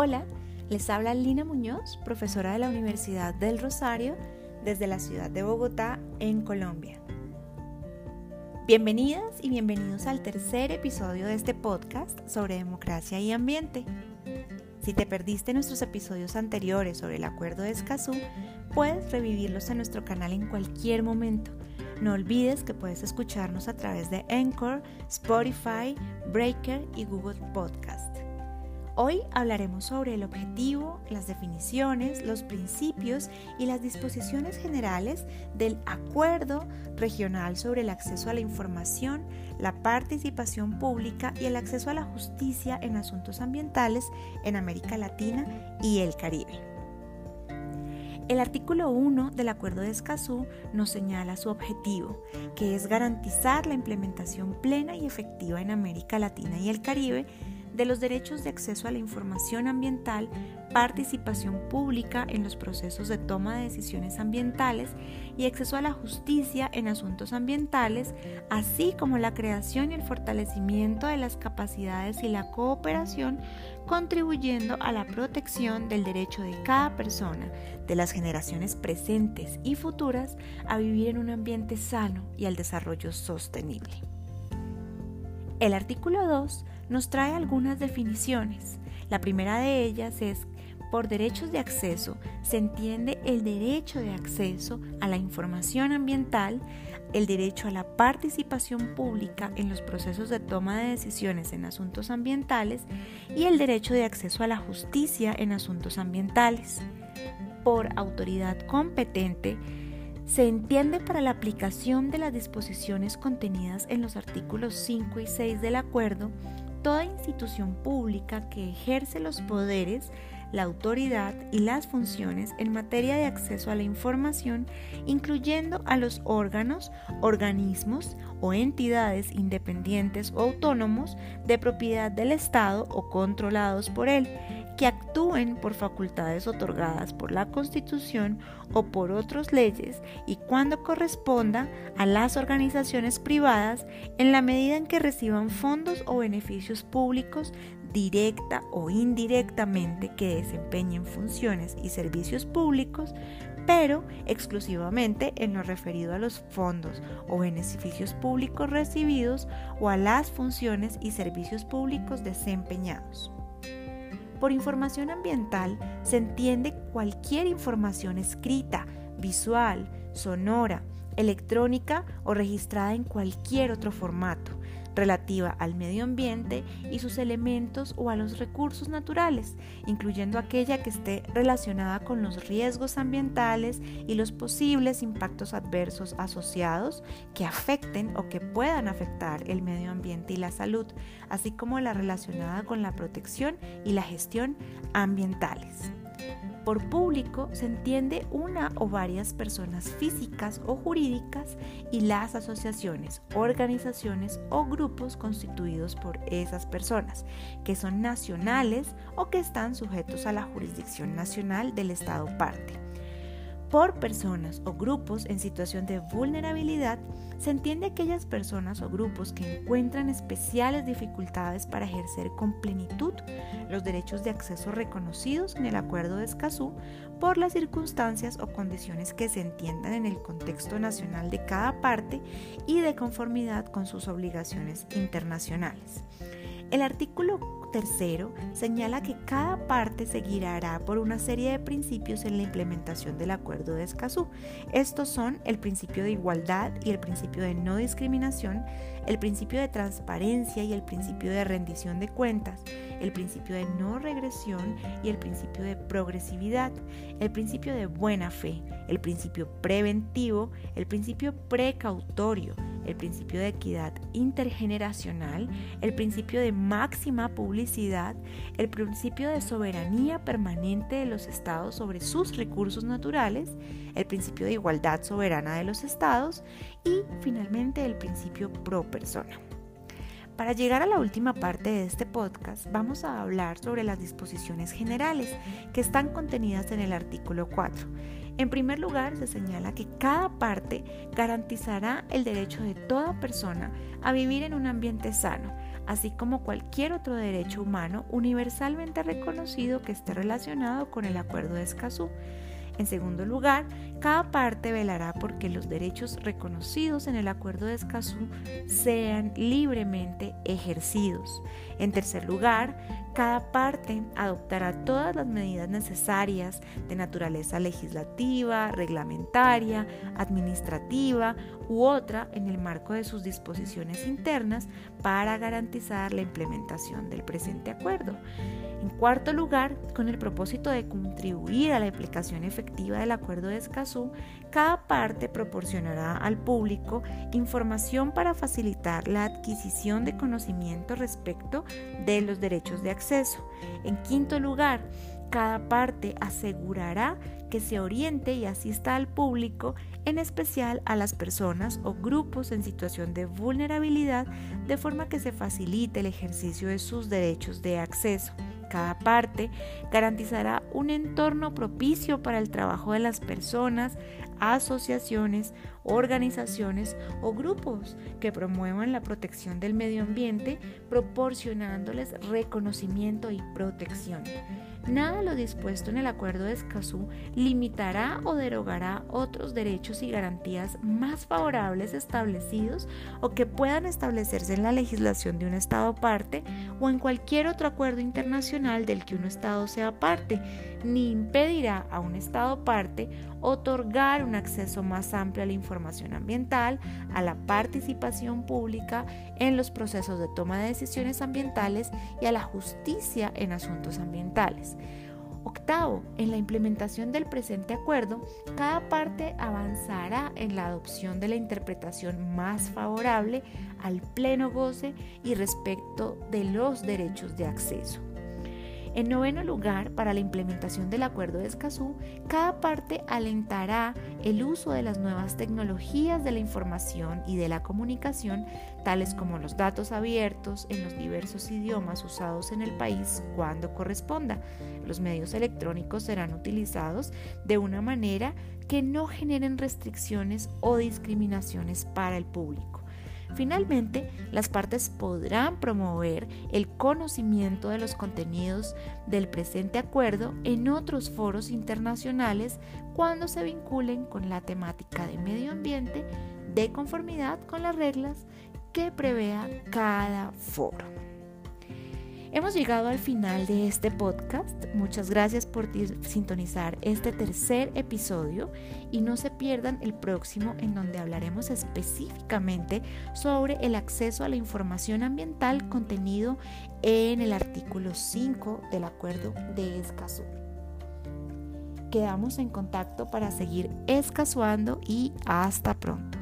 Hola, les habla Lina Muñoz, profesora de la Universidad del Rosario desde la ciudad de Bogotá, en Colombia. Bienvenidas y bienvenidos al tercer episodio de este podcast sobre democracia y ambiente. Si te perdiste nuestros episodios anteriores sobre el Acuerdo de Escazú, puedes revivirlos en nuestro canal en cualquier momento. No olvides que puedes escucharnos a través de Anchor, Spotify, Breaker y Google Podcast. Hoy hablaremos sobre el objetivo, las definiciones, los principios y las disposiciones generales del Acuerdo Regional sobre el Acceso a la Información, la Participación Pública y el Acceso a la Justicia en Asuntos Ambientales en América Latina y el Caribe. El artículo 1 del Acuerdo de Escazú nos señala su objetivo, que es garantizar la implementación plena y efectiva en América Latina y el Caribe de los derechos de acceso a la información ambiental, participación pública en los procesos de toma de decisiones ambientales y acceso a la justicia en asuntos ambientales, así como la creación y el fortalecimiento de las capacidades y la cooperación, contribuyendo a la protección del derecho de cada persona, de las generaciones presentes y futuras, a vivir en un ambiente sano y al desarrollo sostenible. El artículo 2 nos trae algunas definiciones. La primera de ellas es, por derechos de acceso se entiende el derecho de acceso a la información ambiental, el derecho a la participación pública en los procesos de toma de decisiones en asuntos ambientales y el derecho de acceso a la justicia en asuntos ambientales. Por autoridad competente, se entiende para la aplicación de las disposiciones contenidas en los artículos 5 y 6 del acuerdo toda institución pública que ejerce los poderes, la autoridad y las funciones en materia de acceso a la información, incluyendo a los órganos, organismos o entidades independientes o autónomos de propiedad del Estado o controlados por él, que actúen por facultades otorgadas por la Constitución o por otras leyes y cuando corresponda a las organizaciones privadas en la medida en que reciban fondos o beneficios públicos directa o indirectamente que desempeñen funciones y servicios públicos, pero exclusivamente en lo referido a los fondos o beneficios públicos recibidos o a las funciones y servicios públicos desempeñados. Por información ambiental se entiende cualquier información escrita, visual, sonora, electrónica o registrada en cualquier otro formato, relativa al medio ambiente y sus elementos o a los recursos naturales, incluyendo aquella que esté relacionada con los riesgos ambientales y los posibles impactos adversos asociados que afecten o que puedan afectar el medio ambiente y la salud, así como la relacionada con la protección y la gestión ambientales. Por público se entiende una o varias personas físicas o jurídicas y las asociaciones, organizaciones o grupos constituidos por esas personas, que son nacionales o que están sujetos a la jurisdicción nacional del Estado parte. Por personas o grupos en situación de vulnerabilidad se entiende aquellas personas o grupos que encuentran especiales dificultades para ejercer con plenitud los derechos de acceso reconocidos en el Acuerdo de Escazú por las circunstancias o condiciones que se entiendan en el contexto nacional de cada parte y de conformidad con sus obligaciones internacionales. El artículo tercero señala que cada parte se guiará por una serie de principios en la implementación del Acuerdo de Escazú. Estos son el principio de igualdad y el principio de no discriminación, el principio de transparencia y el principio de rendición de cuentas, el principio de no regresión y el principio de progresividad, el principio de buena fe, el principio preventivo, el principio precautorio, el principio de equidad intergeneracional, el principio de máxima publicidad, el principio de soberanía permanente de los estados sobre sus recursos naturales, el principio de igualdad soberana de los estados y finalmente el principio pro persona. Para llegar a la última parte de este podcast, vamos a hablar sobre las disposiciones generales que están contenidas en el artículo 4. En primer lugar, se señala que cada parte garantizará el derecho de toda persona a vivir en un ambiente sano, así como cualquier otro derecho humano universalmente reconocido que esté relacionado con el Acuerdo de Escazú. En segundo lugar, cada parte velará porque los derechos reconocidos en el Acuerdo de Escazú sean libremente ejercidos. En tercer lugar, cada parte adoptará todas las medidas necesarias de naturaleza legislativa, reglamentaria, administrativa u otra en el marco de sus disposiciones internas para garantizar la implementación del presente acuerdo. En cuarto lugar, con el propósito de contribuir a la aplicación efectiva del Acuerdo de Escazú, cada parte proporcionará al público información para facilitar la adquisición de conocimiento respecto de los derechos de acceso. En quinto lugar, cada parte asegurará que se oriente y asista al público, en especial a las personas o grupos en situación de vulnerabilidad, de forma que se facilite el ejercicio de sus derechos de acceso. Cada parte garantizará un entorno propicio para el trabajo de las personas, asociaciones, organizaciones o grupos que promuevan la protección del medio ambiente, proporcionándoles reconocimiento y protección. Nada lo dispuesto en el Acuerdo de Escazú limitará o derogará otros derechos y garantías más favorables establecidos o que puedan establecerse en la legislación de un Estado parte o en cualquier otro acuerdo internacional del que un Estado sea parte, ni impedirá a un Estado parte otorgar un acceso más amplio a la información ambiental, a la participación pública en los procesos de toma de decisiones ambientales y a la justicia en asuntos ambientales. Octavo, en la implementación del presente acuerdo, cada parte avanzará en la adopción de la interpretación más favorable al pleno goce y respecto de los derechos de acceso. En noveno lugar, para la implementación del Acuerdo de Escazú, cada parte alentará el uso de las nuevas tecnologías de la información y de la comunicación, tales como los datos abiertos en los diversos idiomas usados en el país cuando corresponda. Los medios electrónicos serán utilizados de una manera que no generen restricciones o discriminaciones para el público. Finalmente, las partes podrán promover el conocimiento de los contenidos del presente acuerdo en otros foros internacionales cuando se vinculen con la temática de medio ambiente de conformidad con las reglas que prevea cada foro. Hemos llegado al final de este podcast. Muchas gracias por sintonizar este tercer episodio y no se pierdan el próximo en donde hablaremos específicamente sobre el acceso a la información ambiental contenido en el artículo 5 del Acuerdo de Escazú. Quedamos en contacto para seguir escazuando y hasta pronto.